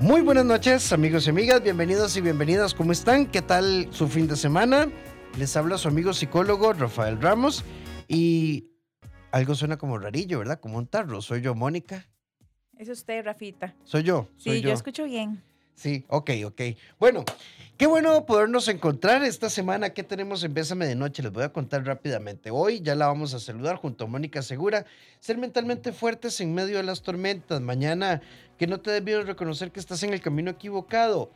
Muy buenas noches, amigos y amigas, bienvenidos y bienvenidas. ¿Cómo están? ¿Qué tal su fin de semana? Les habla su amigo psicólogo Rafael Ramos y algo suena como rarillo, ¿verdad? Como un tarro. Soy yo, Mónica. Es usted, Rafita. Soy yo. Sí, yo. escucho bien. Sí, ok, ok. Bueno, qué bueno podernos encontrar esta semana. ¿Qué tenemos en Bésame de Noche? Les voy a contar rápidamente. Hoy ya la vamos a saludar junto a Mónica Segura. Ser mentalmente fuertes en medio de las tormentas. Mañana, que no te debieron reconocer que estás en el camino equivocado.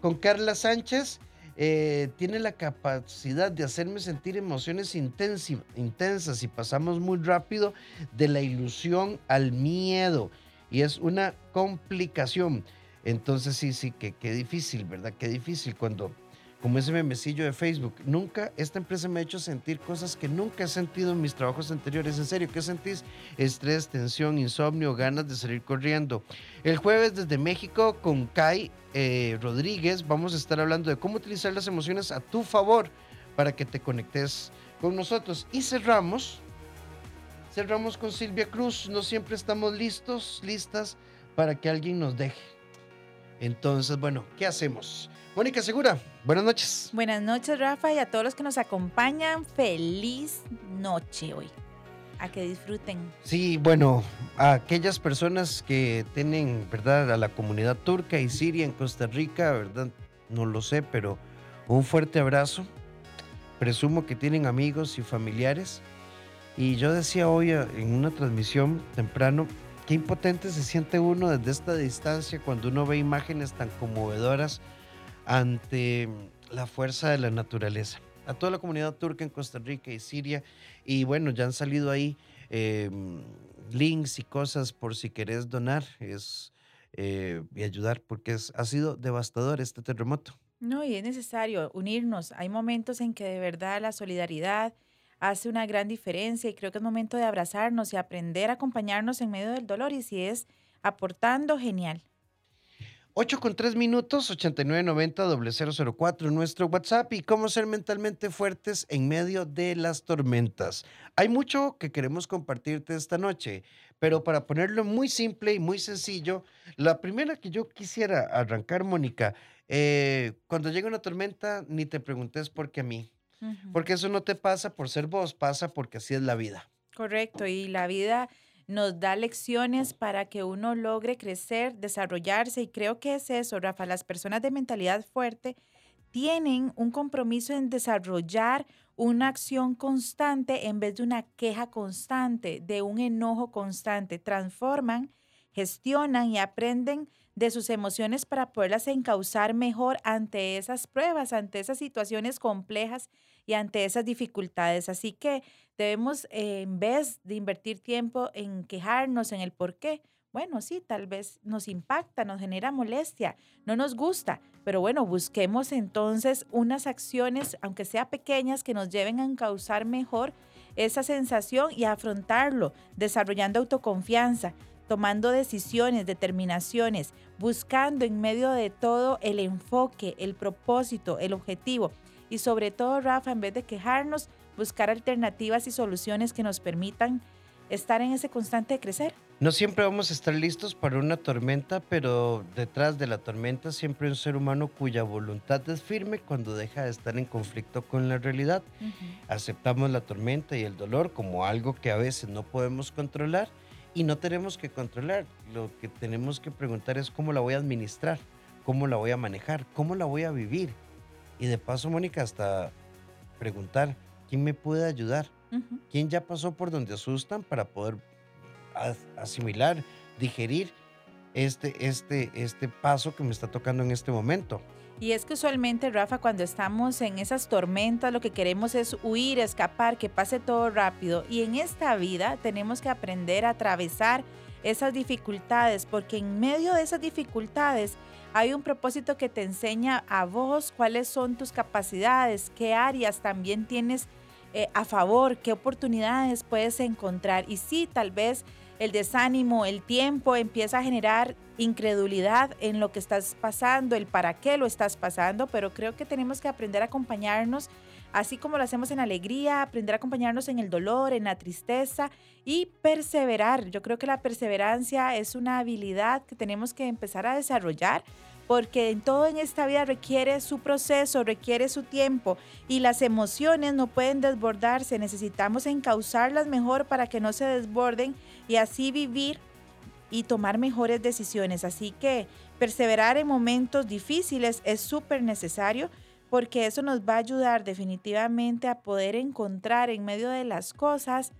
Con Carla Sánchez. Eh, tiene la capacidad de hacerme sentir emociones intensas y pasamos muy rápido de la ilusión al miedo y es una complicación. Entonces sí, sí, que qué difícil, ¿verdad? Qué difícil cuando, como ese memecillo de Facebook, nunca, esta empresa me ha hecho sentir cosas que nunca he sentido en mis trabajos anteriores. En serio, ¿qué sentís? Estrés, tensión, insomnio, ganas de salir corriendo. El jueves desde México con Kai eh, Rodríguez vamos a estar hablando de cómo utilizar las emociones a tu favor para que te conectes con nosotros. Y cerramos, cerramos con Silvia Cruz. No siempre estamos listos, listas para que alguien nos deje. Entonces, bueno, ¿qué hacemos? Mónica Segura, buenas noches. Buenas noches, Rafa, y a todos los que nos acompañan, feliz noche hoy. A que disfruten. Sí, bueno, a aquellas personas que tienen, ¿verdad?, a la comunidad turca y siria en Costa Rica, ¿verdad? No lo sé, pero un fuerte abrazo. Presumo que tienen amigos y familiares. Y yo decía hoy en una transmisión temprano, Qué impotente se siente uno desde esta distancia cuando uno ve imágenes tan conmovedoras ante la fuerza de la naturaleza. A toda la comunidad turca en Costa Rica y Siria, y bueno, ya han salido ahí em, links y cosas por si querés donar es, eh, y ayudar, porque es, ha sido devastador este terremoto. No, y es necesario unirnos. Hay momentos en que de verdad la solidaridad, hace una gran diferencia y creo que es momento de abrazarnos y aprender a acompañarnos en medio del dolor y si es aportando, genial. 8 con 3 minutos, 8990 004, nuestro WhatsApp y cómo ser mentalmente fuertes en medio de las tormentas. Hay mucho que queremos compartirte esta noche, pero para ponerlo muy simple y muy sencillo, la primera que yo quisiera arrancar, Mónica, eh, cuando llega una tormenta, ni te preguntes por qué a mí. Porque eso no te pasa por ser vos, pasa porque así es la vida. Correcto, y la vida nos da lecciones para que uno logre crecer, desarrollarse, y creo que es eso, Rafa, las personas de mentalidad fuerte tienen un compromiso en desarrollar una acción constante en vez de una queja constante, de un enojo constante. Transforman, gestionan y aprenden de sus emociones para poderlas encauzar mejor ante esas pruebas, ante esas situaciones complejas y ante esas dificultades. Así que debemos, eh, en vez de invertir tiempo en quejarnos en el por qué, bueno, sí, tal vez nos impacta, nos genera molestia, no nos gusta, pero bueno, busquemos entonces unas acciones, aunque sea pequeñas, que nos lleven a encauzar mejor esa sensación y afrontarlo, desarrollando autoconfianza, tomando decisiones, determinaciones, buscando en medio de todo el enfoque, el propósito, el objetivo. Y sobre todo, Rafa, en vez de quejarnos, buscar alternativas y soluciones que nos permitan estar en ese constante crecer. No siempre vamos a estar listos para una tormenta, pero detrás de la tormenta siempre hay un ser humano cuya voluntad es firme cuando deja de estar en conflicto con la realidad. Aceptamos la tormenta y el dolor como algo que a veces no podemos controlar y no tenemos que controlar. Lo que tenemos que preguntar es cómo la voy a administrar, cómo la voy a manejar, cómo la voy a vivir. Y de paso, Mónica, hasta preguntar, ¿quién me puede ayudar? ¿Quién ya pasó por donde asustan para poder asimilar, digerir este, este, este paso que me está tocando en este momento? Y es que usualmente, Rafa, cuando estamos en esas tormentas, lo que queremos es huir, escapar, que pase todo rápido. Y en esta vida tenemos que aprender a atravesar esas dificultades, porque en medio de esas dificultades hay un propósito que te enseña a vos cuáles son tus capacidades, qué áreas también tienes eh, a favor, qué oportunidades puedes encontrar. Y sí, tal vez el desánimo, el tiempo empieza a generar incredulidad en lo que estás pasando, el para qué lo estás pasando, pero creo que tenemos que aprender a acompañarnos así como lo hacemos en alegría, aprender a acompañarnos en el dolor, en la tristeza y perseverar. Yo creo que la perseverancia es una habilidad que tenemos que empezar a desarrollar porque en todo en esta vida requiere su proceso, requiere su tiempo y las emociones no pueden desbordarse, necesitamos encauzarlas mejor para que no se desborden y así vivir y tomar mejores decisiones. Así que perseverar en momentos difíciles es súper necesario porque eso nos va a ayudar definitivamente a poder encontrar en medio de las cosas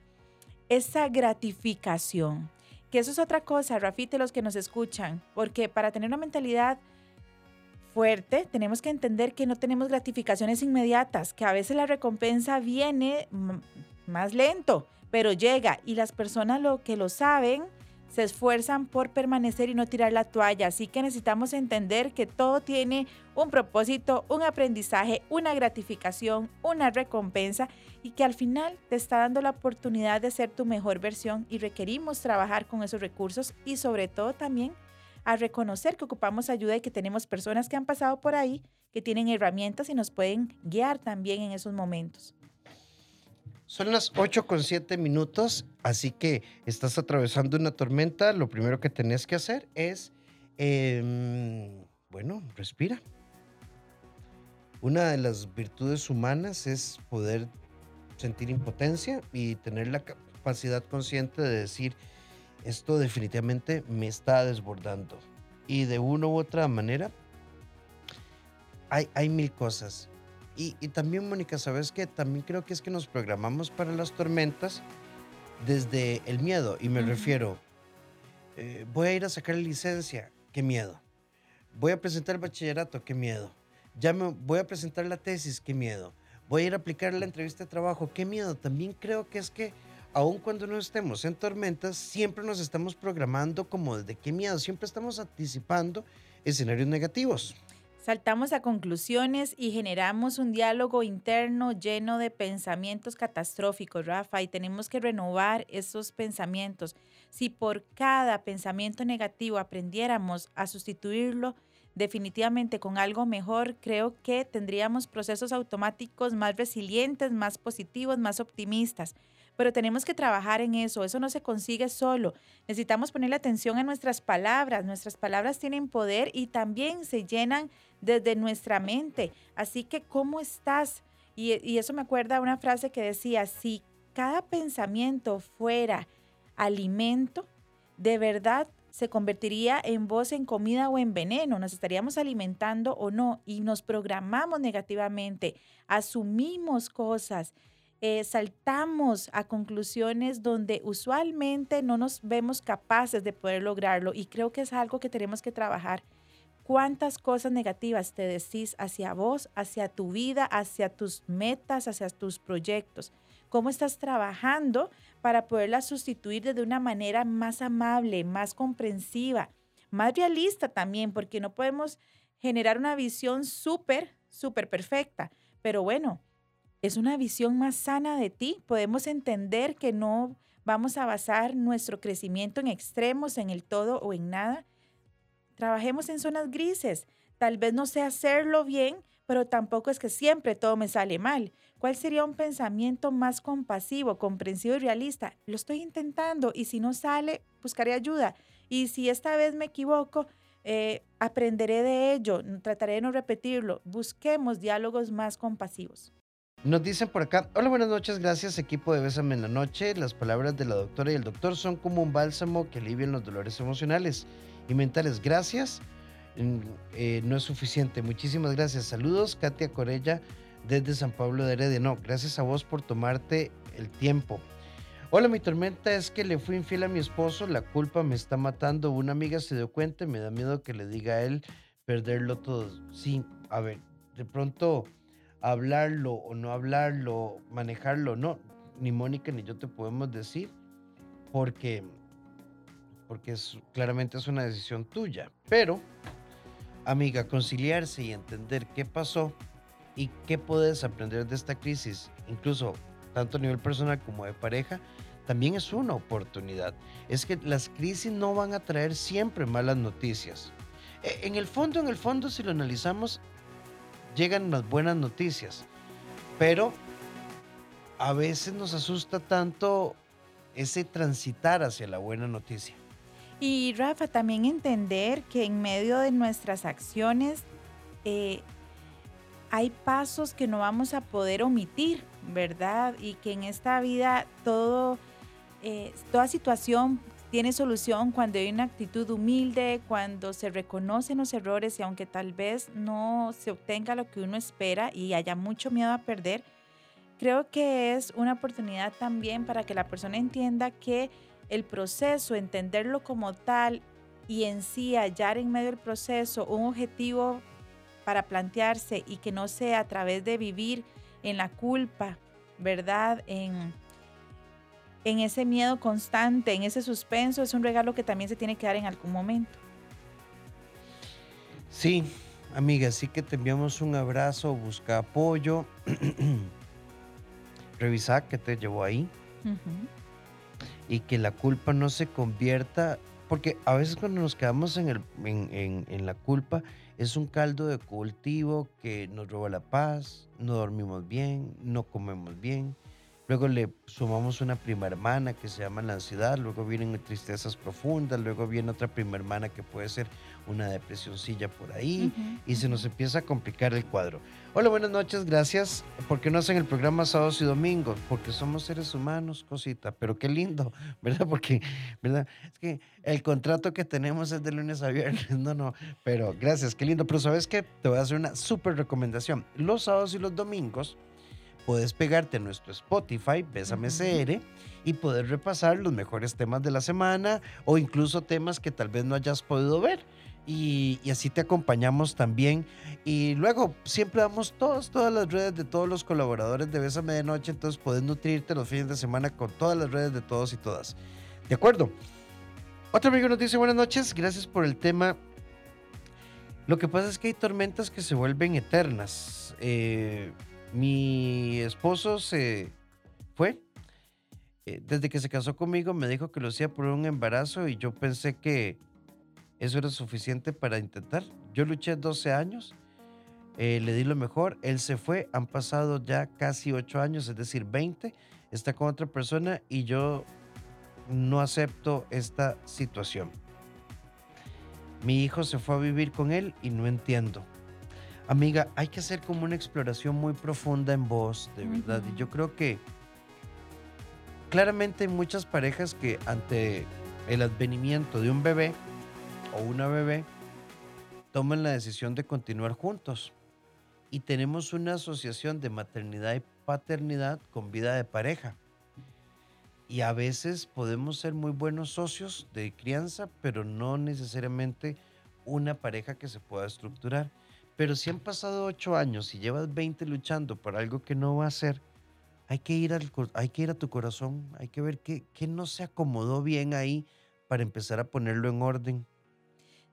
esa gratificación. Que eso es otra cosa, Rafite, los que nos escuchan, porque para tener una mentalidad fuerte, tenemos que entender que no tenemos gratificaciones inmediatas, que a veces la recompensa viene más lento, pero llega y las personas lo que lo saben se esfuerzan por permanecer y no tirar la toalla. Así que necesitamos entender que todo tiene un propósito, un aprendizaje, una gratificación, una recompensa y que al final te está dando la oportunidad de ser tu mejor versión y requerimos trabajar con esos recursos y sobre todo también a reconocer que ocupamos ayuda y que tenemos personas que han pasado por ahí, que tienen herramientas y nos pueden guiar también en esos momentos. Son las 8 con 7 minutos, así que estás atravesando una tormenta. Lo primero que tenés que hacer es, em, bueno, respira. Una de las virtudes humanas es poder sentir impotencia y tener la capacidad consciente de decir, esto definitivamente me está desbordando. Y de una u otra manera, hay, hay mil cosas. Y, también, Mónica, ¿sabes qué? También creo que es que nos programamos para las tormentas desde el miedo. Y me refiero, eh, voy a ir a sacar la licencia, qué miedo. Voy a presentar el bachillerato, qué miedo. Ya me voy a presentar la tesis, qué miedo. Voy a ir a aplicar la entrevista de trabajo, qué miedo. También creo que es que aun cuando no estemos en tormentas, siempre nos estamos programando como desde qué miedo, siempre estamos anticipando escenarios negativos. Saltamos a conclusiones y generamos un diálogo interno lleno de pensamientos catastróficos, Rafa, y tenemos que renovar esos pensamientos. Si por cada pensamiento negativo aprendiéramos a sustituirlo definitivamente con algo mejor, creo que tendríamos procesos automáticos más resilientes, más positivos, más optimistas pero tenemos que trabajar en eso. Eso no se consigue solo. Necesitamos ponerle atención a nuestras palabras. Nuestras palabras tienen poder y también se llenan desde nuestra mente. Así que, ¿cómo estás? Y, eso me acuerda una frase que decía, si cada pensamiento fuera alimento, de verdad se convertiría en voz en comida o en veneno, nos estaríamos alimentando o no y nos programamos negativamente, asumimos cosas eh, saltamos a conclusiones donde usualmente no nos vemos capaces de poder lograrlo y creo que es algo que tenemos que trabajar. ¿Cuántas cosas negativas te decís hacia vos, hacia tu vida, hacia tus metas, hacia tus proyectos? ¿Cómo estás trabajando para poderlas sustituir de una manera más amable, más comprensiva, más realista también? Porque no podemos generar una visión súper, súper perfecta. Pero bueno, es una visión más sana de ti. Podemos entender que no vamos a basar nuestro crecimiento en extremos, en el todo o en nada. Trabajemos en zonas grises. Tal vez no sé hacerlo bien, pero tampoco es que siempre todo me sale mal. ¿Cuál sería un pensamiento más compasivo, comprensivo y realista? Lo estoy intentando y si no sale, buscaré ayuda. Y si esta vez me equivoco, eh, aprenderé de ello, trataré de no repetirlo. Busquemos diálogos más compasivos. Nos dicen por acá, hola, buenas noches, gracias equipo de Bésame en la Noche. Las palabras de la doctora y el doctor son como un bálsamo que alivian los dolores emocionales y mentales. Gracias, eh, no es suficiente. Muchísimas gracias. Saludos, Katia Corella desde San Pablo de Heredia. No, gracias a vos por tomarte el tiempo. Hola, mi tormenta es que le fui infiel a mi esposo, la culpa me está matando. Una amiga se dio cuenta y me da miedo que le diga a él perderlo todo. Sí, a ver, de pronto hablarlo o no hablarlo, manejarlo, no, ni Mónica ni yo te podemos decir, porque, porque es, claramente es una decisión tuya. Pero, amiga, conciliarse y entender qué pasó y qué puedes aprender de esta crisis, incluso tanto a nivel personal como de pareja, también es una oportunidad. Es que las crisis no van a traer siempre malas noticias. E, en el fondo, en el fondo, si lo analizamos, llegan las buenas noticias. pero a veces nos asusta tanto ese transitar hacia la buena noticia. Y Rafa, también entender que en medio de nuestras acciones eh, hay pasos que no vamos a poder omitir, ¿verdad? Y que en esta vida todo, eh, toda situación tiene solución cuando hay una actitud humilde, cuando se reconocen los errores y aunque tal vez no se obtenga lo que uno espera y haya mucho miedo a perder, creo que es una oportunidad también para que la persona entienda que el proceso, entenderlo como tal y en sí hallar en medio del proceso un objetivo para plantearse y que no sea a través de vivir en la culpa, ¿verdad? En, en ese miedo constante, en ese suspenso, es un regalo que también se tiene que dar en algún momento. Sí, amiga, sí que te enviamos un abrazo, busca apoyo, revisa qué te llevó ahí y que la culpa no se convierta, porque a veces cuando nos quedamos en, el, en, la culpa es un caldo de cultivo que nos roba la paz, no dormimos bien, no comemos bien. Luego le sumamos una prima hermana que se llama la ansiedad, luego vienen tristezas profundas, luego viene otra prima hermana que puede ser una depresioncilla por ahí y se nos empieza a complicar el cuadro. Hola, buenas noches, gracias. ¿Por qué no hacen el programa sábados y domingos? Porque somos seres humanos, cosita, pero qué lindo, ¿verdad? Porque, ¿verdad? Es que el contrato que tenemos es de lunes a viernes, no, no, pero gracias, qué lindo. Pero sabes qué, te voy a hacer una súper recomendación. Los sábados y los domingos puedes pegarte a nuestro Spotify, Bésame CR, y poder repasar los mejores temas de la semana o incluso temas que tal vez no hayas podido ver y, así te acompañamos también. Y luego siempre damos todas, todas las redes de todos los colaboradores de Bésame de Noche, entonces puedes nutrirte los fines de semana con todas las redes de todos y todas. ¿De acuerdo? Otro amigo nos dice buenas noches, gracias por el tema. Lo que pasa es que hay tormentas que se vuelven eternas. Eh, mi esposo se fue. Eh, desde que se casó conmigo me dijo que lo hacía por un embarazo y yo pensé que eso era suficiente para intentar. Yo luché 12 años, eh, le di lo mejor, él se fue, han pasado ya casi 8 años, es decir, 20, está con otra persona y yo no acepto esta situación. Mi hijo se fue a vivir con él y no entiendo. Amiga, hay que hacer como una exploración muy profunda en vos, de verdad. Y yo creo que claramente hay muchas parejas que ante el advenimiento de un bebé, o una bebé toman la decisión de continuar juntos. Y tenemos una asociación de maternidad y paternidad con vida de pareja. Y a veces podemos ser muy buenos socios de crianza, pero no necesariamente una pareja que se pueda estructurar. Pero si han pasado ocho años y llevas 20 luchando por algo que no va a ser, hay que ir, al, hay que ir a tu corazón, hay que ver qué, qué no se acomodó bien ahí para empezar a ponerlo en orden.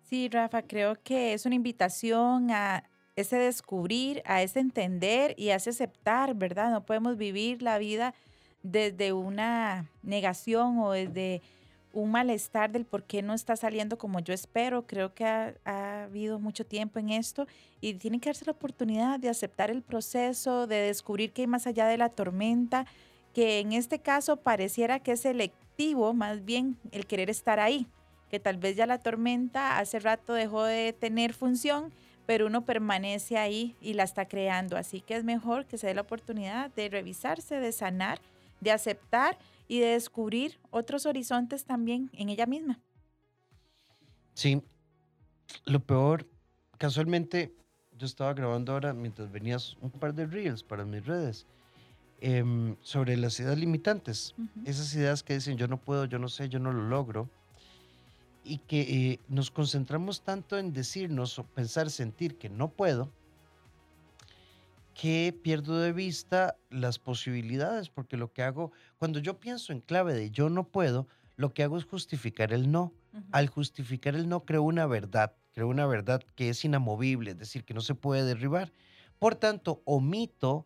Sí, Rafa, creo que es una invitación a ese descubrir, a ese entender y a ese aceptar, ¿verdad? No podemos vivir la vida desde una negación o desde un malestar del por qué no está saliendo como yo espero. Creo que ha, ha, habido mucho tiempo en esto y tiene que darse la oportunidad de aceptar el proceso, de descubrir que hay más allá de la tormenta, que en este caso pareciera que es selectivo, más bien el querer estar ahí que tal vez ya la tormenta hace rato dejó de tener función, pero uno permanece ahí y la está creando. Así que es mejor que se dé la oportunidad de revisarse, de sanar, de aceptar y de descubrir otros horizontes también en ella misma. Sí, lo peor, casualmente yo estaba grabando ahora mientras venías un par de reels para mis redes em, sobre las ideas limitantes. Esas ideas que dicen yo no puedo, yo no sé, yo no lo logro y que eh, nos concentramos tanto en decirnos o pensar, sentir que no puedo, que pierdo de vista las posibilidades, porque lo que hago, cuando yo pienso en clave de yo no puedo, lo que hago es justificar el no. Al justificar el no, creo una verdad, creo una verdad que es inamovible, es decir, que no se puede derribar. Por tanto, omito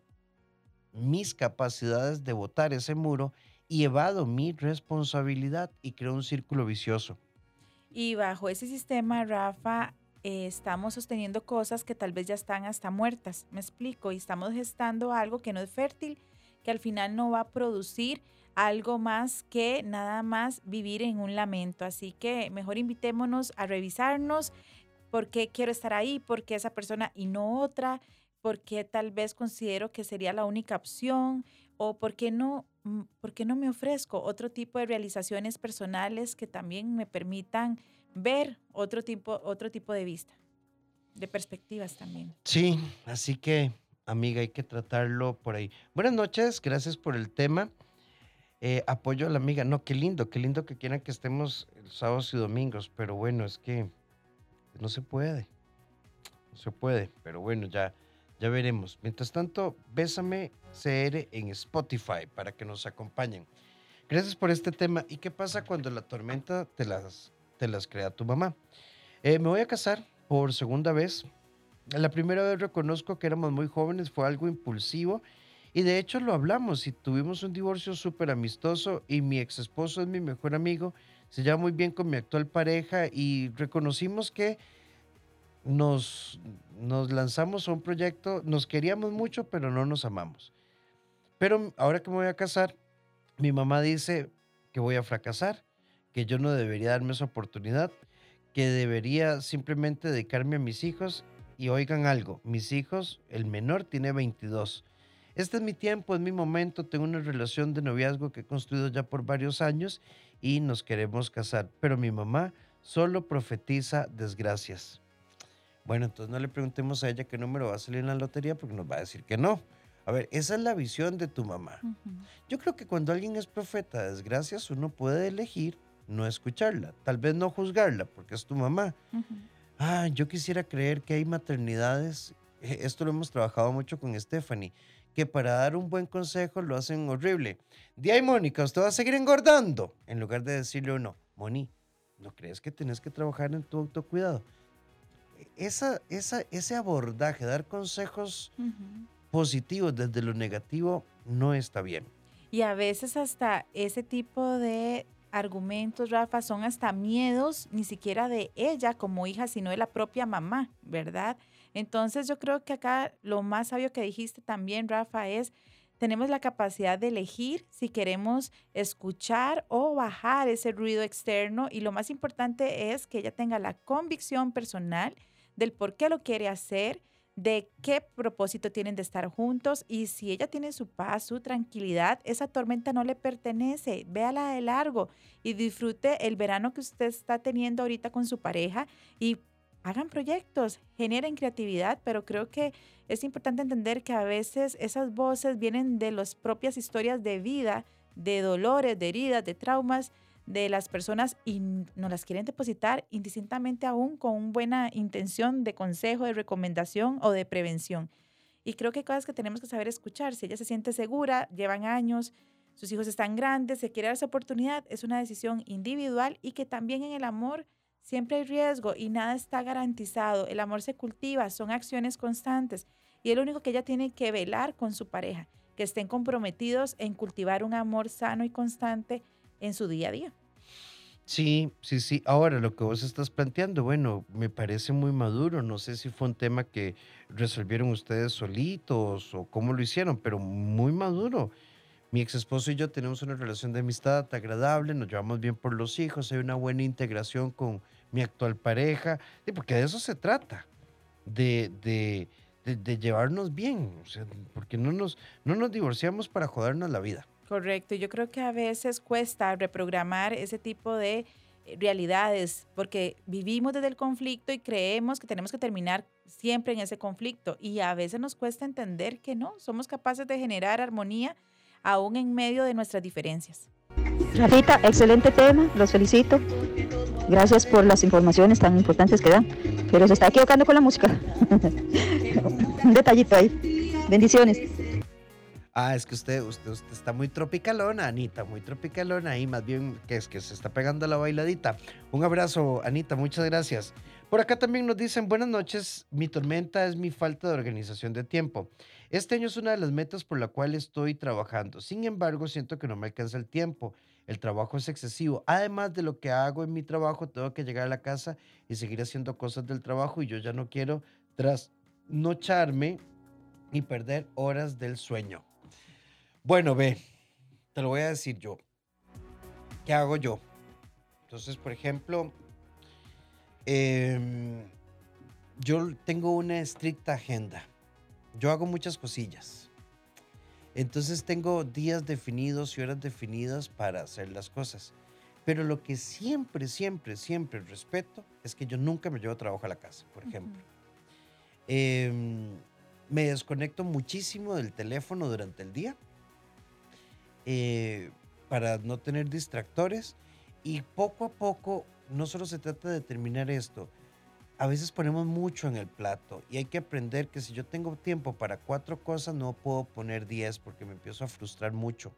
mis capacidades de votar ese muro y evado mi responsabilidad y creo un círculo vicioso. Y bajo ese sistema, Rafa, eh, estamos sosteniendo cosas que tal vez ya están hasta muertas, me explico, y estamos gestando algo que no es fértil, que al final no va a producir algo más que nada más vivir en un lamento. Así que mejor invitémonos a revisarnos por qué quiero estar ahí, por qué esa persona y no otra, por qué tal vez considero que sería la única opción o por qué no, mm, por qué no me ofrezco otro tipo de realizaciones personales que también me permitan ver otro tipo, otro tipo de vista, de perspectivas también. Sí, así que, amiga, hay que tratarlo por ahí. Buenas noches, gracias por el tema. Eh, apoyo a la amiga. No, qué lindo, qué lindo que quieran que estemos sábados y domingos, pero bueno, es que no se puede. No se puede, pero bueno, ya, ya veremos. Mientras tanto, Bésame CR en Spotify para que nos acompañen. Gracias por este tema. ¿Y qué pasa cuando la tormenta te las, te las crea tu mamá? Eh, me voy a casar por segunda vez. La primera vez reconozco que éramos muy jóvenes, fue algo impulsivo y de hecho lo hablamos y tuvimos un divorcio súper amistoso y mi ex esposo es mi mejor amigo, se lleva muy bien con mi actual pareja y reconocimos que nos, nos lanzamos a un proyecto, nos queríamos mucho pero no nos amamos. Pero ahora que me voy a casar, mi mamá dice que voy a fracasar, que yo no debería darme esa oportunidad, que debería simplemente dedicarme a mis hijos y oigan algo, mis hijos, el menor tiene 22 este es mi tiempo, es mi momento, tengo una relación de noviazgo que he construido ya por varios años y nos queremos casar, pero mi mamá solo profetiza desgracias. Bueno, entonces no le preguntemos a ella qué número va a salir en la lotería porque nos va a decir que no. A ver, esa es la visión de tu mamá. Yo creo que cuando alguien es profeta de desgracias, uno puede elegir no escucharla, tal vez no juzgarla porque es tu mamá. Ah, yo quisiera creer que hay maternidades, eh, esto lo hemos trabajado mucho con Stephanie, que para dar un buen consejo lo hacen horrible. De ahí, Mónica, usted va a seguir engordando. En lugar de decirle uno, Moni, ¿no crees que tienes que trabajar en tu autocuidado? Esa, esa, ese abordaje, dar consejos positivos desde lo negativo, no está bien. Y a veces hasta ese tipo de argumentos, Rafa, son hasta miedos, ni siquiera de ella como hija, sino de la propia mamá, ¿verdad? Entonces yo creo que acá lo más sabio que dijiste también, Rafa, es tenemos la capacidad de elegir si queremos escuchar o bajar ese ruido externo y lo más importante es que ella tenga la convicción personal del por qué lo quiere hacer, de qué propósito tienen de estar juntos y si ella tiene su paz, su tranquilidad, esa tormenta no le pertenece, véala de largo y disfrute el verano que usted está teniendo ahorita con su pareja y hagan proyectos, generen creatividad, pero creo que es importante entender que a veces esas voces vienen de las propias historias de vida, de dolores, de heridas, de traumas de las personas y no las quieren depositar indistintamente aún con buena intención de consejo, de recomendación o de prevención. Y creo que hay cosas que tenemos que saber escuchar. Si ella se siente segura, llevan años, sus hijos están grandes, se quiere dar esa oportunidad, es una decisión individual y que también en el amor Siempre hay riesgo y nada está garantizado. El amor se cultiva, son acciones constantes. Y es lo único que ella tiene que velar con su pareja, que estén comprometidos en cultivar un amor sano y constante en su día a día. Sí, sí, sí. Ahora lo que vos estás planteando, bueno, me parece muy maduro. No sé si fue un tema que resolvieron ustedes solitos o cómo lo hicieron, pero muy maduro. Mi ex esposo y yo tenemos una relación de amistad agradable, nos llevamos bien por los hijos, hay una buena integración con mi actual pareja, porque de eso se trata, de, de, llevarnos bien, porque no nos, no nos divorciamos para jodernos la vida. Correcto, yo creo que a veces cuesta reprogramar ese tipo de eh, realidades, porque vivimos desde el conflicto y creemos que tenemos que terminar siempre en ese conflicto y a veces nos cuesta entender que no, somos capaces de generar armonía aún en medio de nuestras diferencias. Rafita, excelente tema, los felicito. Gracias por las informaciones tan importantes que dan, pero se está equivocando con la música. Un detallito ahí. Bendiciones. Ah, es que usted, usted, usted, está muy tropicalona, Anita, muy tropicalona ahí, más bien que es que se está pegando la bailadita. Un abrazo, Anita, muchas gracias. Por acá también nos dicen, buenas noches, mi tormenta es mi falta de organización de tiempo. Este año es una de las metas por la cual estoy trabajando. Sin embargo, siento que no me alcanza el tiempo. el trabajo es excesivo. Además de lo que hago en mi trabajo, tengo que llegar a la casa y seguir haciendo cosas del trabajo y yo ya no quiero trasnocharme y perder horas del sueño. Bueno, ve, te lo voy a decir yo. ¿Qué hago yo? Entonces, por ejemplo, em, yo tengo una estricta agenda. Yo hago muchas cosillas. Entonces tengo días definidos y horas definidas para hacer las cosas. Pero lo que siempre, siempre, siempre respeto es que yo nunca me llevo trabajo a la casa, por ejemplo. Em, me desconecto muchísimo del teléfono durante el día eh, para no tener distractores y poco a poco no solo se trata de terminar esto, a veces ponemos mucho en el plato y hay que aprender que si yo tengo tiempo para cuatro cosas no puedo poner diez porque me empiezo a frustrar mucho.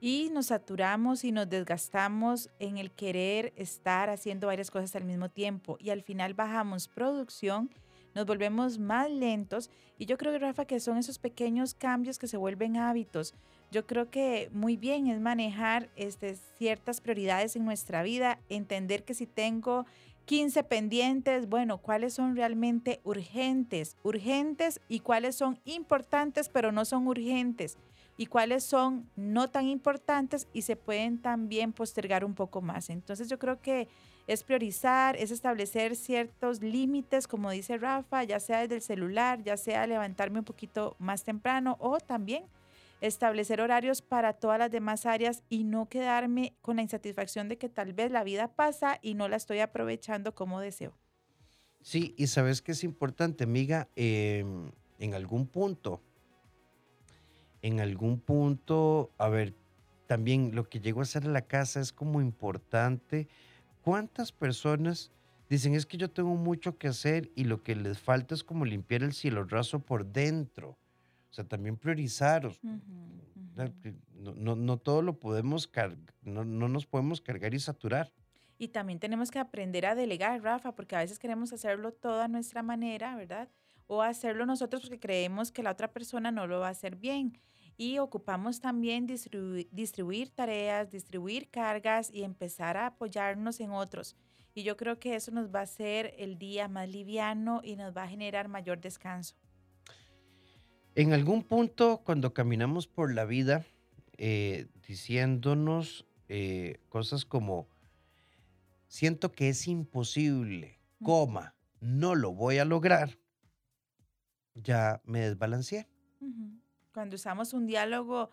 Y nos saturamos y nos desgastamos en el querer estar haciendo varias cosas al mismo tiempo y al final bajamos producción nos volvemos más lentos y yo creo, Rafa, que son esos pequeños cambios que se vuelven hábitos. Yo creo que muy bien es manejar este, ciertas prioridades en nuestra vida, entender que si tengo 15 pendientes, bueno, cuáles son realmente urgentes, urgentes y cuáles son importantes pero no son urgentes y cuáles son no tan importantes y se pueden también postergar un poco más. Entonces yo creo que es priorizar, es establecer ciertos límites, como dice Rafa, ya sea desde el celular, ya sea levantarme un poquito más temprano o también establecer horarios para todas las demás áreas y no quedarme con la insatisfacción de que tal vez la vida pasa y no la estoy aprovechando como deseo. Sí, y sabes que es importante, amiga, em, en algún punto, en algún punto, a ver, también lo que llego a hacer en la casa es como importante ¿Cuántas personas dicen es que yo tengo mucho que hacer y lo que les falta es como limpiar el cielo raso por dentro? O sea, también priorizar. No, no, todo lo podemos no, no nos podemos cargar y saturar. Y también tenemos que aprender a delegar, Rafa, porque a veces queremos hacerlo todo a nuestra manera, ¿verdad? O hacerlo nosotros porque creemos que la otra persona no lo va a hacer bien y ocupamos también distribuir, tareas, distribuir cargas y empezar a apoyarnos en otros. Y yo creo que eso nos va a hacer el día más liviano y nos va a generar mayor descanso. En algún punto, cuando caminamos por la vida, eh, diciéndonos eh, cosas como, siento que es imposible, coma, no lo voy a lograr, ya me desbalanceé. Cuando usamos un diálogo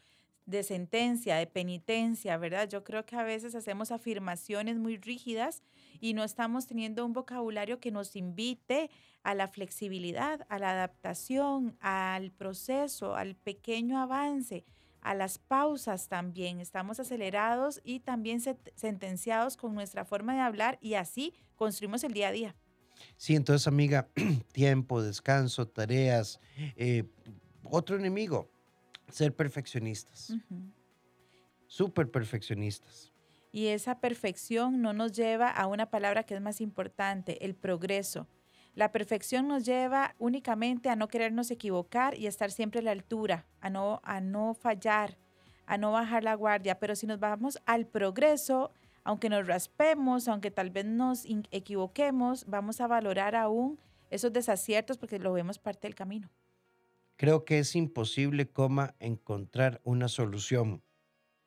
de sentencia, de penitencia, ¿verdad? Yo creo que a veces hacemos afirmaciones muy rígidas y no estamos teniendo un vocabulario que nos invite a la flexibilidad, a la adaptación, al proceso, al pequeño avance, a las pausas también. Estamos acelerados y también sentenciados con nuestra forma de hablar y así construimos el día a día. Sí, entonces amiga, tiempo, descanso, tareas, eh, otro enemigo, ser perfeccionistas. Súper perfeccionistas. Y esa perfección no nos lleva a una palabra que es más importante, el progreso. La perfección nos lleva únicamente a no querernos equivocar y a estar siempre a la altura, a no, a no fallar, a no bajar la guardia. Pero si nos vamos al progreso, aunque nos raspemos, aunque tal vez nos equivoquemos, vamos a valorar aún esos desaciertos porque lo vemos parte del camino. Creo que es imposible, coma, encontrar una solución.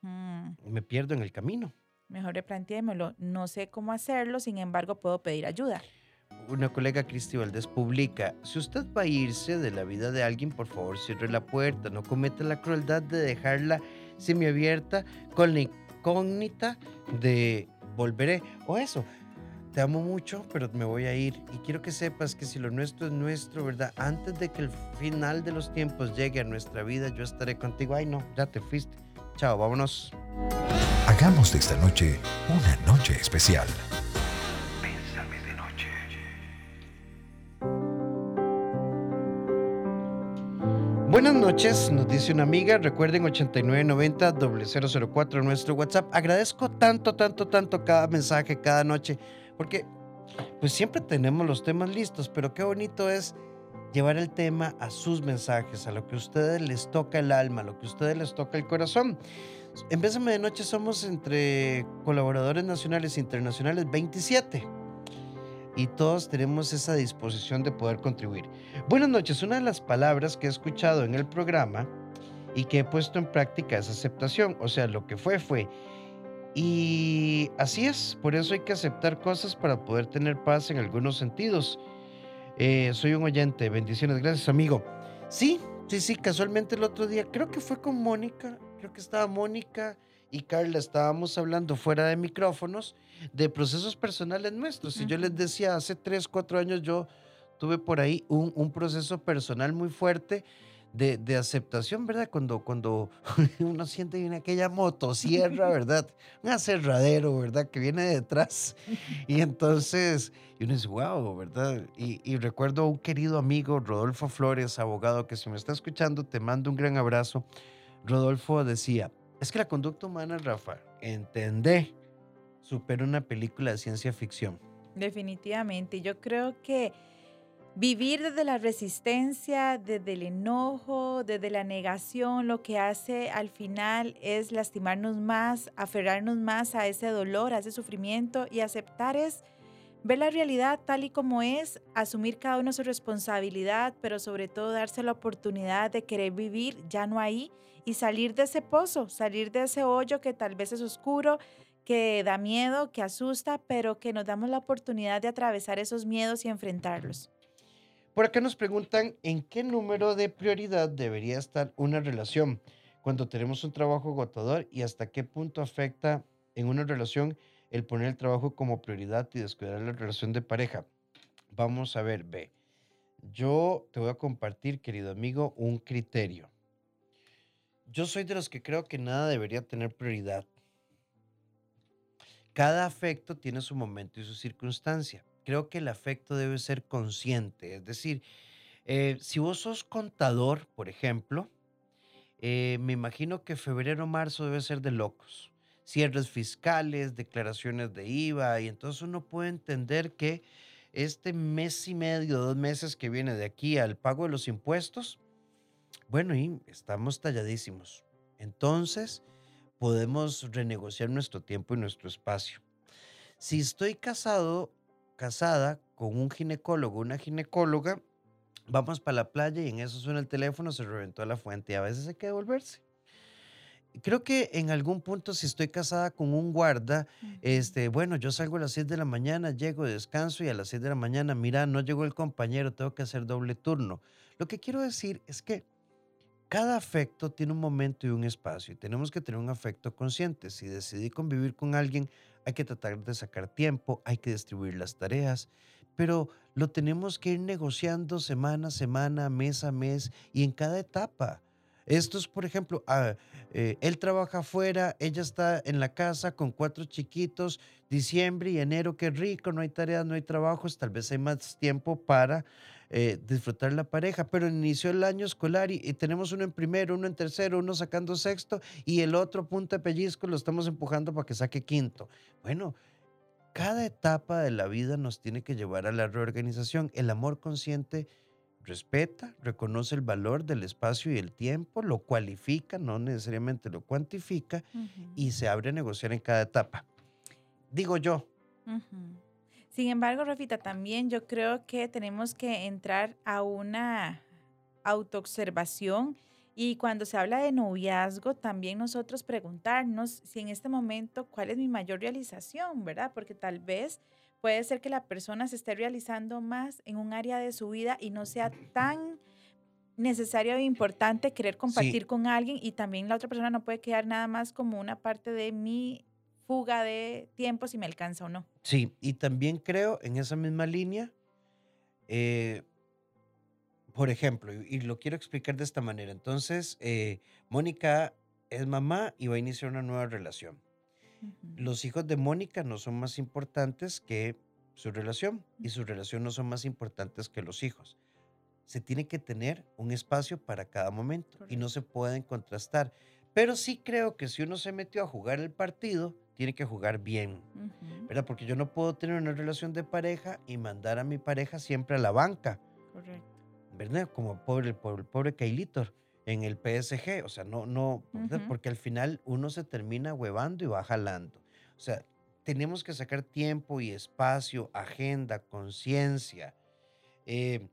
Mm. Me pierdo en el camino. Mejor replanteémoslo. No sé cómo hacerlo, sin embargo, puedo pedir ayuda. Una colega Cristi Valdés publica, si usted va a irse de la vida de alguien, por favor cierre la puerta, no cometa la crueldad de dejarla semiabierta con la incógnita de volveré o eso te amo mucho, pero me voy a ir. Y quiero que sepas que si lo nuestro es nuestro, ¿verdad? Antes de que el final de los tiempos llegue a nuestra vida, yo estaré contigo. Ay, no, ya te fuiste. Chao, vámonos. Hagamos de esta noche una noche especial. Bésame de noche. Buenas noches, nos dice una amiga. Recuerden 8990 004 nuestro WhatsApp. Agradezco tanto, tanto, tanto cada mensaje, cada noche porque pues siempre tenemos los temas listos, pero qué bonito es llevar el tema a sus mensajes, a lo que a ustedes les toca el alma, a lo que a ustedes les toca el corazón. En Bésame de Noche somos entre colaboradores nacionales e internacionales 27 y todos tenemos esa disposición de poder contribuir. Buenas noches, una de las palabras que he escuchado en el programa y que he puesto en práctica es aceptación, o sea, lo que fue fue. Y así es, por eso hay que aceptar cosas para poder tener paz en algunos sentidos. Eh, soy un oyente, bendiciones, gracias amigo. Sí, sí, sí, casualmente el otro día, creo que fue con Mónica, creo que estaba Mónica y Carla, estábamos hablando fuera de micrófonos de procesos personales nuestros. Y yo les decía, hace tres, cuatro años yo tuve por ahí un, un proceso personal muy fuerte de, de, aceptación, ¿verdad? Cuando, cuando uno siente viene aquella motosierra, ¿verdad? Un aserradero, ¿verdad? Que viene detrás. Y entonces, y uno dice, wow, ¿verdad? Y, y, recuerdo a un querido amigo, Rodolfo Flores, abogado, que si me está escuchando, te mando un gran abrazo. Rodolfo decía, es que la conducta humana, Rafa, entendé, supera una película de ciencia ficción. Definitivamente. Yo creo que Vivir desde la resistencia, desde el enojo, desde la negación, lo que hace al final es lastimarnos más, aferrarnos más a ese dolor, a ese sufrimiento y aceptar es ver la realidad tal y como es, asumir cada uno su responsabilidad, pero sobre todo darse la oportunidad de querer vivir ya no ahí y salir de ese pozo, salir de ese hoyo que tal vez es oscuro, que da miedo, que asusta, pero que nos damos la oportunidad de atravesar esos miedos y enfrentarlos. Por acá nos preguntan en qué número de prioridad debería estar una relación cuando tenemos un trabajo agotador y hasta qué punto afecta en una relación el poner el trabajo como prioridad y descuidar la relación de pareja. Vamos a ver, B. Yo te voy a compartir, querido amigo, un criterio. Yo soy de los que creo que nada debería tener prioridad. Cada afecto tiene su momento y su circunstancia creo que el afecto debe ser consciente. Es decir, eh, si vos sos contador, por ejemplo, eh, me imagino que febrero marzo debe ser de locos. Cierres fiscales, declaraciones de IVA, y entonces uno puede entender que este mes y medio, dos meses que viene de aquí al pago de los impuestos, bueno, y estamos talladísimos. Entonces, podemos renegociar nuestro tiempo y nuestro espacio. Si estoy casado, casada con un ginecólogo, una ginecóloga, vamos para la playa y en eso suena el teléfono, se reventó la fuente y a veces hay que devolverse. Creo que en algún punto si estoy casada con un guarda, este, bueno, yo salgo a las 6 de la mañana, llego, descanso y a las 6 de la mañana, mira, no llegó el compañero, tengo que hacer doble turno. Lo que quiero decir es que cada afecto tiene un momento y un espacio y tenemos que tener un afecto consciente. Si decidí convivir con alguien, hay que tratar de sacar tiempo, hay que distribuir las tareas, pero lo tenemos que ir negociando semana a semana, mes a mes y en cada etapa. Estos, por ejemplo, eh, él trabaja afuera, ella está en la casa con cuatro chiquitos, diciembre y enero, qué rico, no hay tareas, no hay trabajos, tal vez hay más tiempo para eh, disfrutar la pareja, pero inició el año escolar y, tenemos uno en primero, uno en tercero, uno sacando sexto y el otro punto de pellizco lo estamos empujando para que saque quinto. Bueno, cada etapa de la vida nos tiene que llevar a la reorganización. El amor consciente respeta, reconoce el valor del espacio y el tiempo, lo cualifica, no necesariamente lo cuantifica y se abre a negociar en cada etapa. Digo yo. Sin embargo, Rafita, también yo creo que tenemos que entrar a una autoobservación y cuando se habla de noviazgo, también nosotros preguntarnos si en este momento cuál es mi mayor realización, ¿verdad? Porque tal vez puede ser que la persona se esté realizando más en un área de su vida y no sea tan necesario e importante querer compartir con alguien y también la otra persona no puede quedar nada más como una parte de mi fuga de tiempo si me alcanza o no. Sí, y también creo en esa misma línea, eh, por ejemplo, y, lo quiero explicar de esta manera. Entonces, eh, Mónica es mamá y va a iniciar una nueva relación. Los hijos de Mónica no son más importantes que su relación y su relación no son más importantes que los hijos. Se tiene que tener un espacio para cada momento y no se pueden contrastar. Pero sí creo que si uno se metió a jugar el partido, tiene que jugar bien, ¿verdad? Porque yo no puedo tener una relación de pareja y mandar a mi pareja siempre a la banca. Correcto. ¿Verdad? Como pobre, pobre, pobre Kailitor. en el PSG. O sea, no, no, porque al final uno se termina huevando y va jalando. O sea, tenemos que sacar tiempo y espacio, agenda, conciencia. Eh,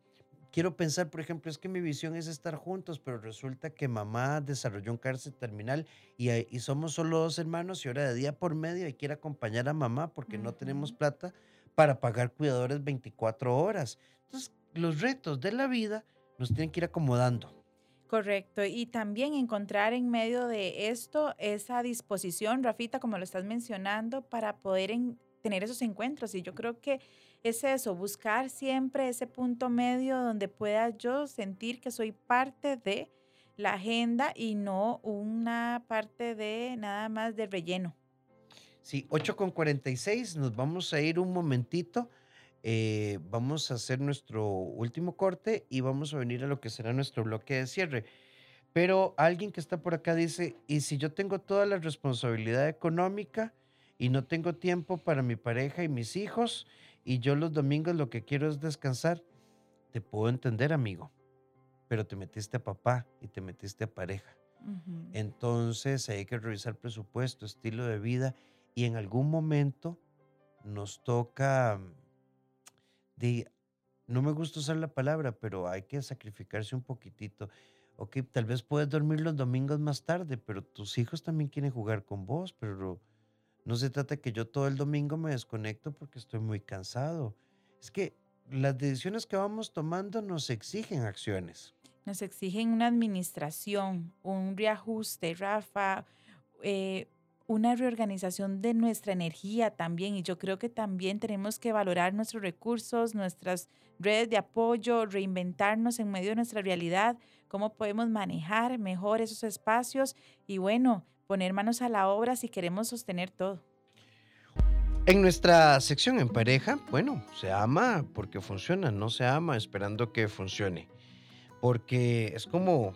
quiero pensar, por ejemplo, es que mi visión es estar juntos, pero resulta que mamá desarrolló un cáncer terminal y, somos solo dos hermanos y ahora de día por medio hay que ir a acompañar a mamá porque no tenemos plata para pagar cuidadores 24 horas. Entonces, los retos de la vida nos tienen que ir acomodando. Correcto. Y también encontrar en medio de esto esa disposición, Rafita, como lo estás mencionando, para poder en- tener esos encuentros. Y yo creo que es eso, buscar siempre ese punto medio donde pueda yo sentir que soy parte de la agenda y no una parte de nada más de relleno. Sí, 8 con 46, nos vamos a ir un momentito. eh, vamos a hacer nuestro último corte y vamos a venir a lo que será nuestro bloque de cierre. Pero alguien que está por acá dice, ¿y si yo tengo toda la responsabilidad económica y no tengo tiempo para mi pareja y mis hijos y yo los domingos lo que quiero es descansar? Te puedo entender, amigo, pero te metiste a papá y te metiste a pareja. Entonces hay que revisar presupuesto, estilo de vida y en algún momento nos toca, mm, de, no me gusta usar la palabra, pero hay que sacrificarse un poquitito. Ok, tal vez puedes dormir los domingos más tarde, pero tus hijos también quieren jugar con vos, pero no se trata que yo todo el domingo me desconecto porque estoy muy cansado. Es que las decisiones que vamos tomando nos exigen acciones. Nos exigen una administración, un reajuste, Rafa, eh, una reorganización de nuestra energía también. Y yo creo que también tenemos que valorar nuestros recursos, nuestras redes de apoyo, reinventarnos en medio de nuestra realidad, cómo podemos manejar mejor esos espacios y bueno, poner manos a la obra si queremos sostener todo. En nuestra sección en pareja, bueno, se ama porque funciona, no se ama esperando que funcione. Porque es como,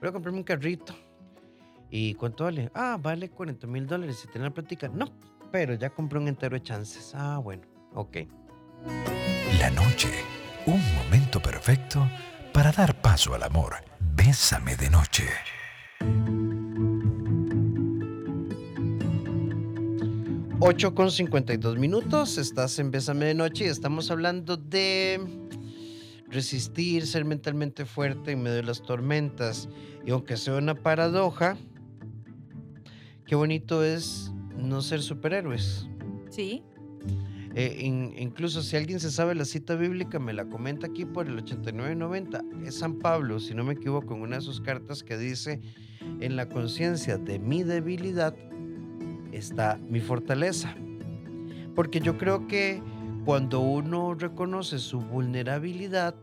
voy a comprarme un carrito. ¿Y cuánto vale? Ah, vale 40 mil dólares. ¿Y tener la plática? No, pero ya compré un entero de chances. Ah, bueno, ok. La noche, un momento perfecto para dar paso al amor. Bésame de noche. 8 con 52 minutos, estás en Bésame de Noche y estamos hablando de resistir, ser mentalmente fuerte en medio de las tormentas. Y aunque sea una paradoja, qué bonito es no ser superhéroes. ¿Sí? Eh, in- incluso si alguien se sabe la cita bíblica, me la comenta aquí por el 8990. Es San Pablo, si no me equivoco, en una de sus cartas que dice, en la conciencia de mi debilidad está mi fortaleza. Porque yo creo que cuando uno reconoce su vulnerabilidad,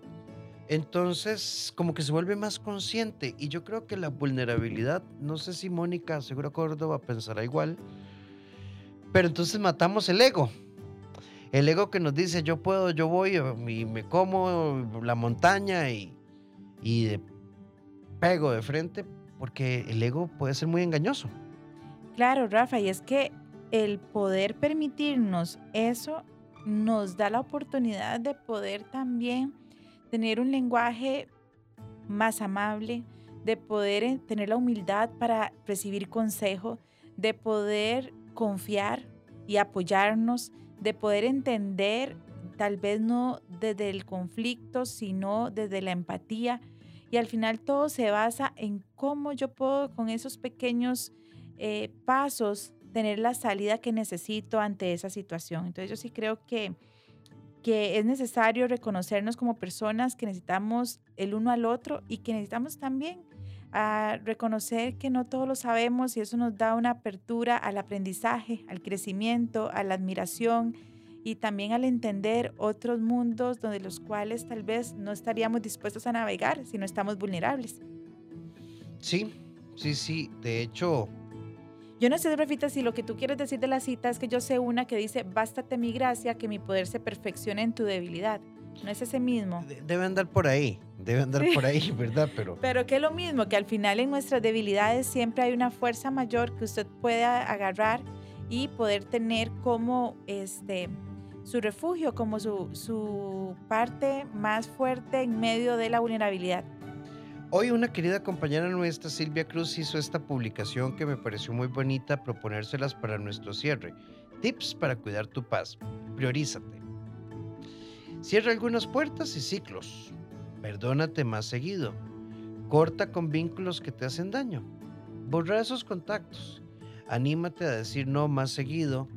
entonces como que se vuelve más consciente. Y yo creo que la vulnerabilidad, no sé si Mónica Segura Córdoba pensará igual, pero entonces matamos el ego. El ego que nos dice yo puedo, yo voy y me como la montaña y, y pego de frente, porque el ego puede ser muy engañoso. Claro, Rafa, y es que el poder permitirnos eso nos da la oportunidad de poder también tener un lenguaje más amable, de poder eh, tener la humildad para recibir consejo, de poder confiar y apoyarnos, de poder entender, tal vez no desde el conflicto, sino desde la empatía. Y al final todo se basa en cómo yo puedo con esos pequeños eh, pasos tener la salida que necesito ante esa situación. Entonces yo sí creo que, que es necesario reconocernos como personas que necesitamos el uno al otro y que necesitamos también a reconocer que no todo lo sabemos y eso nos da una apertura al aprendizaje, al crecimiento, a la admiración y también al entender otros mundos donde los cuales tal vez no estaríamos dispuestos a navegar si no estamos vulnerables. Sí, sí, sí. De hecho, Yo no sé, Rafita, si lo que tú quieres decir de la cita es que yo sé una que dice, bástate mi gracia, que mi poder se perfeccione en tu debilidad. No es ese mismo. de- debe andar por ahí, debe andar Sí. por ahí, ¿verdad? Pero Pero que es lo mismo, que al final en nuestras debilidades siempre hay una fuerza mayor que usted pueda agarrar y poder tener como este su refugio, como su, su parte más fuerte en medio de la vulnerabilidad. Hoy una querida compañera nuestra, Silvia Cruz, hizo esta publicación que me pareció muy bonita, proponérselas para nuestro cierre. Tips para cuidar tu paz. Priorízate. Cierra algunas puertas y ciclos. Perdónate más seguido. Corta con vínculos que te hacen daño. Borra esos contactos. Anímate a decir no más seguido.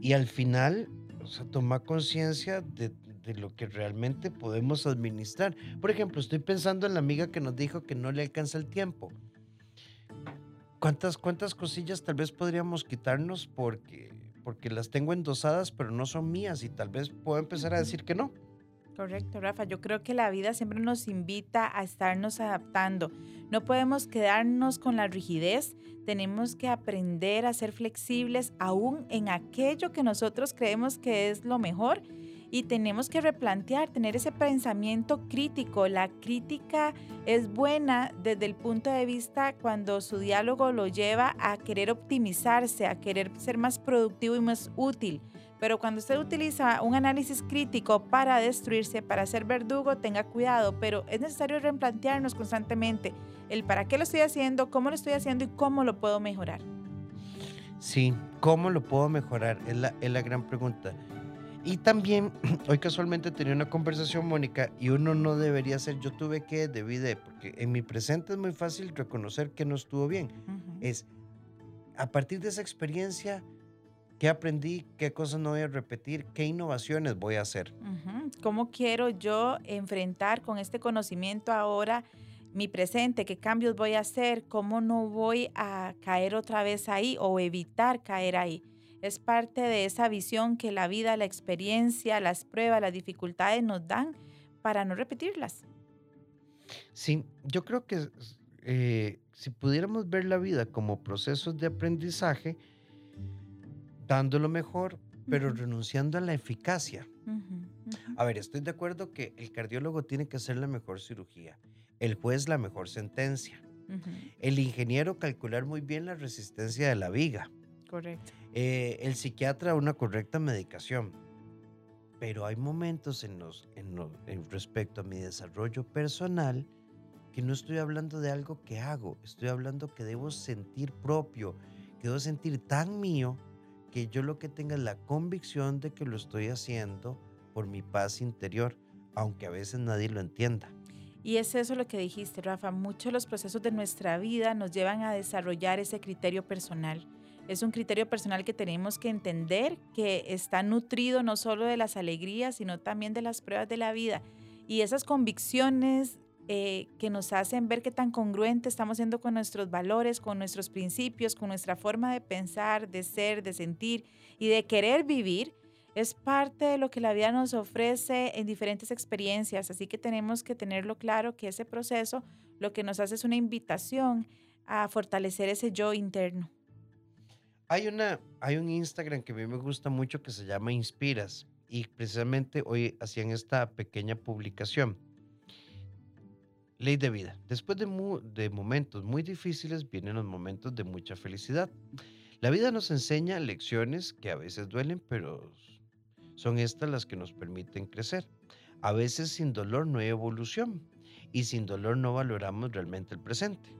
Y al final, o sea, toma conciencia de, de lo que realmente podemos administrar. Por ejemplo, estoy pensando en la amiga que nos dijo que no le alcanza el tiempo. ¿Cuántas, cuántas cosillas tal vez podríamos quitarnos porque, porque las tengo endosadas, pero no son mías y tal vez puedo empezar a decir que no? Correcto, Rafa. Yo creo que la vida siempre nos invita a estarnos adaptando. No podemos quedarnos con la rigidez. Tenemos que aprender a ser flexibles aún en aquello que nosotros creemos que es lo mejor. Y tenemos que replantear, tener ese pensamiento crítico. La crítica es buena desde el punto de vista cuando su diálogo lo lleva a querer optimizarse, a querer ser más productivo y más útil. Pero cuando usted utiliza un análisis crítico para destruirse, para ser verdugo, tenga cuidado. Pero es necesario replantearnos constantemente el para qué lo estoy haciendo, cómo lo estoy haciendo y cómo lo puedo mejorar. Sí, ¿cómo lo puedo mejorar? Es la, es la gran pregunta. Y también, hoy casualmente tenía una conversación, Mónica, y uno no debería ser yo tuve que, debí de, porque en mi presente es muy fácil reconocer que no estuvo bien. Ujú. Es, a partir de esa experiencia, ¿qué aprendí? ¿Qué cosas no voy a repetir? ¿Qué innovaciones voy a hacer? Ujú. ¿Cómo quiero yo enfrentar con este conocimiento ahora mi presente? ¿Qué cambios voy a hacer? ¿Cómo no voy a caer otra vez ahí o evitar caer ahí? Es parte de esa visión que la vida, la experiencia, las pruebas, las dificultades nos dan para no repetirlas. Sí, yo creo que eh, si pudiéramos ver la vida como procesos de aprendizaje, dando lo mejor, pero renunciando a la eficacia. A ver, estoy de acuerdo que el cardiólogo tiene que hacer la mejor cirugía, el juez la mejor sentencia, el ingeniero calcular muy bien la resistencia de la viga, Correcto. eh, el psiquiatra una correcta medicación. Pero hay momentos en los, en lo- en respecto a mi desarrollo personal que no estoy hablando de algo que hago, estoy hablando que debo sentir propio, que debo sentir tan mío que yo lo que tenga es la convicción de que lo estoy haciendo por mi paz interior, aunque a veces nadie lo entienda. Y es eso lo que dijiste, Rafa. Muchos de los procesos de nuestra vida nos llevan a desarrollar ese criterio personal. Es un criterio personal que tenemos que entender que está nutrido no solo de las alegrías, sino también de las pruebas de la vida. Y esas convicciones eh, que nos hacen ver qué tan congruente estamos siendo con nuestros valores, con nuestros principios, con nuestra forma de pensar, de ser, de sentir y de querer vivir, es parte de lo que la vida nos ofrece en diferentes experiencias, así que tenemos que tenerlo claro que ese proceso lo que nos hace es una invitación a fortalecer ese yo interno. Hay, una, hay un Instagram que a mí me gusta mucho que se llama Inspiras y precisamente hoy hacían esta pequeña publicación. Ley de vida. Después de, de momentos muy difíciles vienen los momentos de mucha felicidad. La vida nos enseña lecciones que a veces duelen, pero son estas las que nos permiten crecer. A veces sin dolor no hay evolución y sin dolor no valoramos realmente el presente.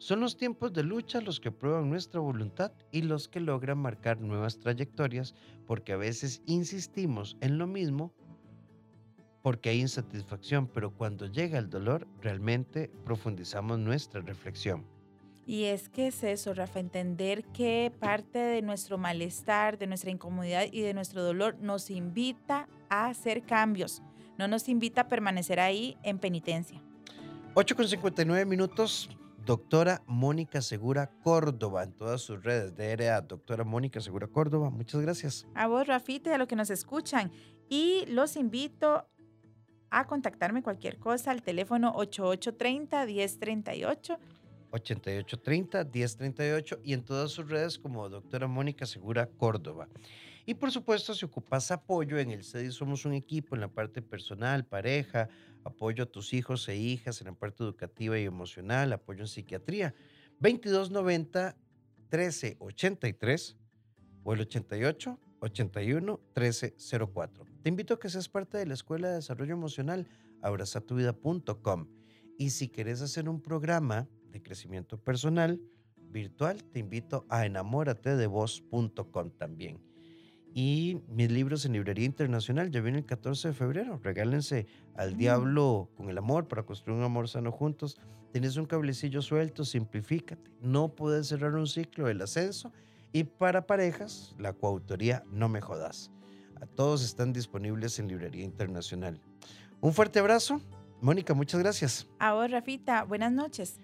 Son los tiempos de lucha los que prueban nuestra voluntad y los que logran marcar nuevas trayectorias porque a veces insistimos en lo mismo porque hay insatisfacción, pero cuando llega el dolor realmente profundizamos nuestra reflexión. Y es que es eso, Rafa, entender que parte de nuestro malestar, de nuestra incomodidad y de nuestro dolor nos invita a hacer cambios, no nos invita a permanecer ahí en penitencia. 8 con 59 minutos, doctora Mónica Segura Córdoba en todas sus redes, DRA, doctora Mónica Segura Córdoba, muchas gracias. A vos, Rafita, y a los que nos escuchan. Y los invito a contactarme cualquier cosa al teléfono 8830-1038. 8830 1038 y en todas sus redes como doctora Mónica Segura Córdoba. Y por supuesto, si ocupas apoyo en el CEDI, somos un equipo en la parte personal, pareja, apoyo a tus hijos e hijas en la parte educativa y emocional, apoyo en psiquiatría. 2290 1383 o el 88 81 1304. Te invito a que seas parte de la Escuela de Desarrollo Emocional, abrazatuvida.com. Y si querés hacer un programa de crecimiento personal virtual, te invito a enamoratedevos.com también. Y mis libros en Librería Internacional ya viene el 14 de febrero. Regálense al Mm. diablo con el amor para construir un amor sano juntos. Tienes un cablecillo suelto, simplifícate. No puedes cerrar un ciclo del ascenso. Y para parejas, la coautoría No Me Jodas. A todos están disponibles en Librería Internacional. Un fuerte abrazo. Mónica, muchas gracias. A vos, Rafita, buenas noches.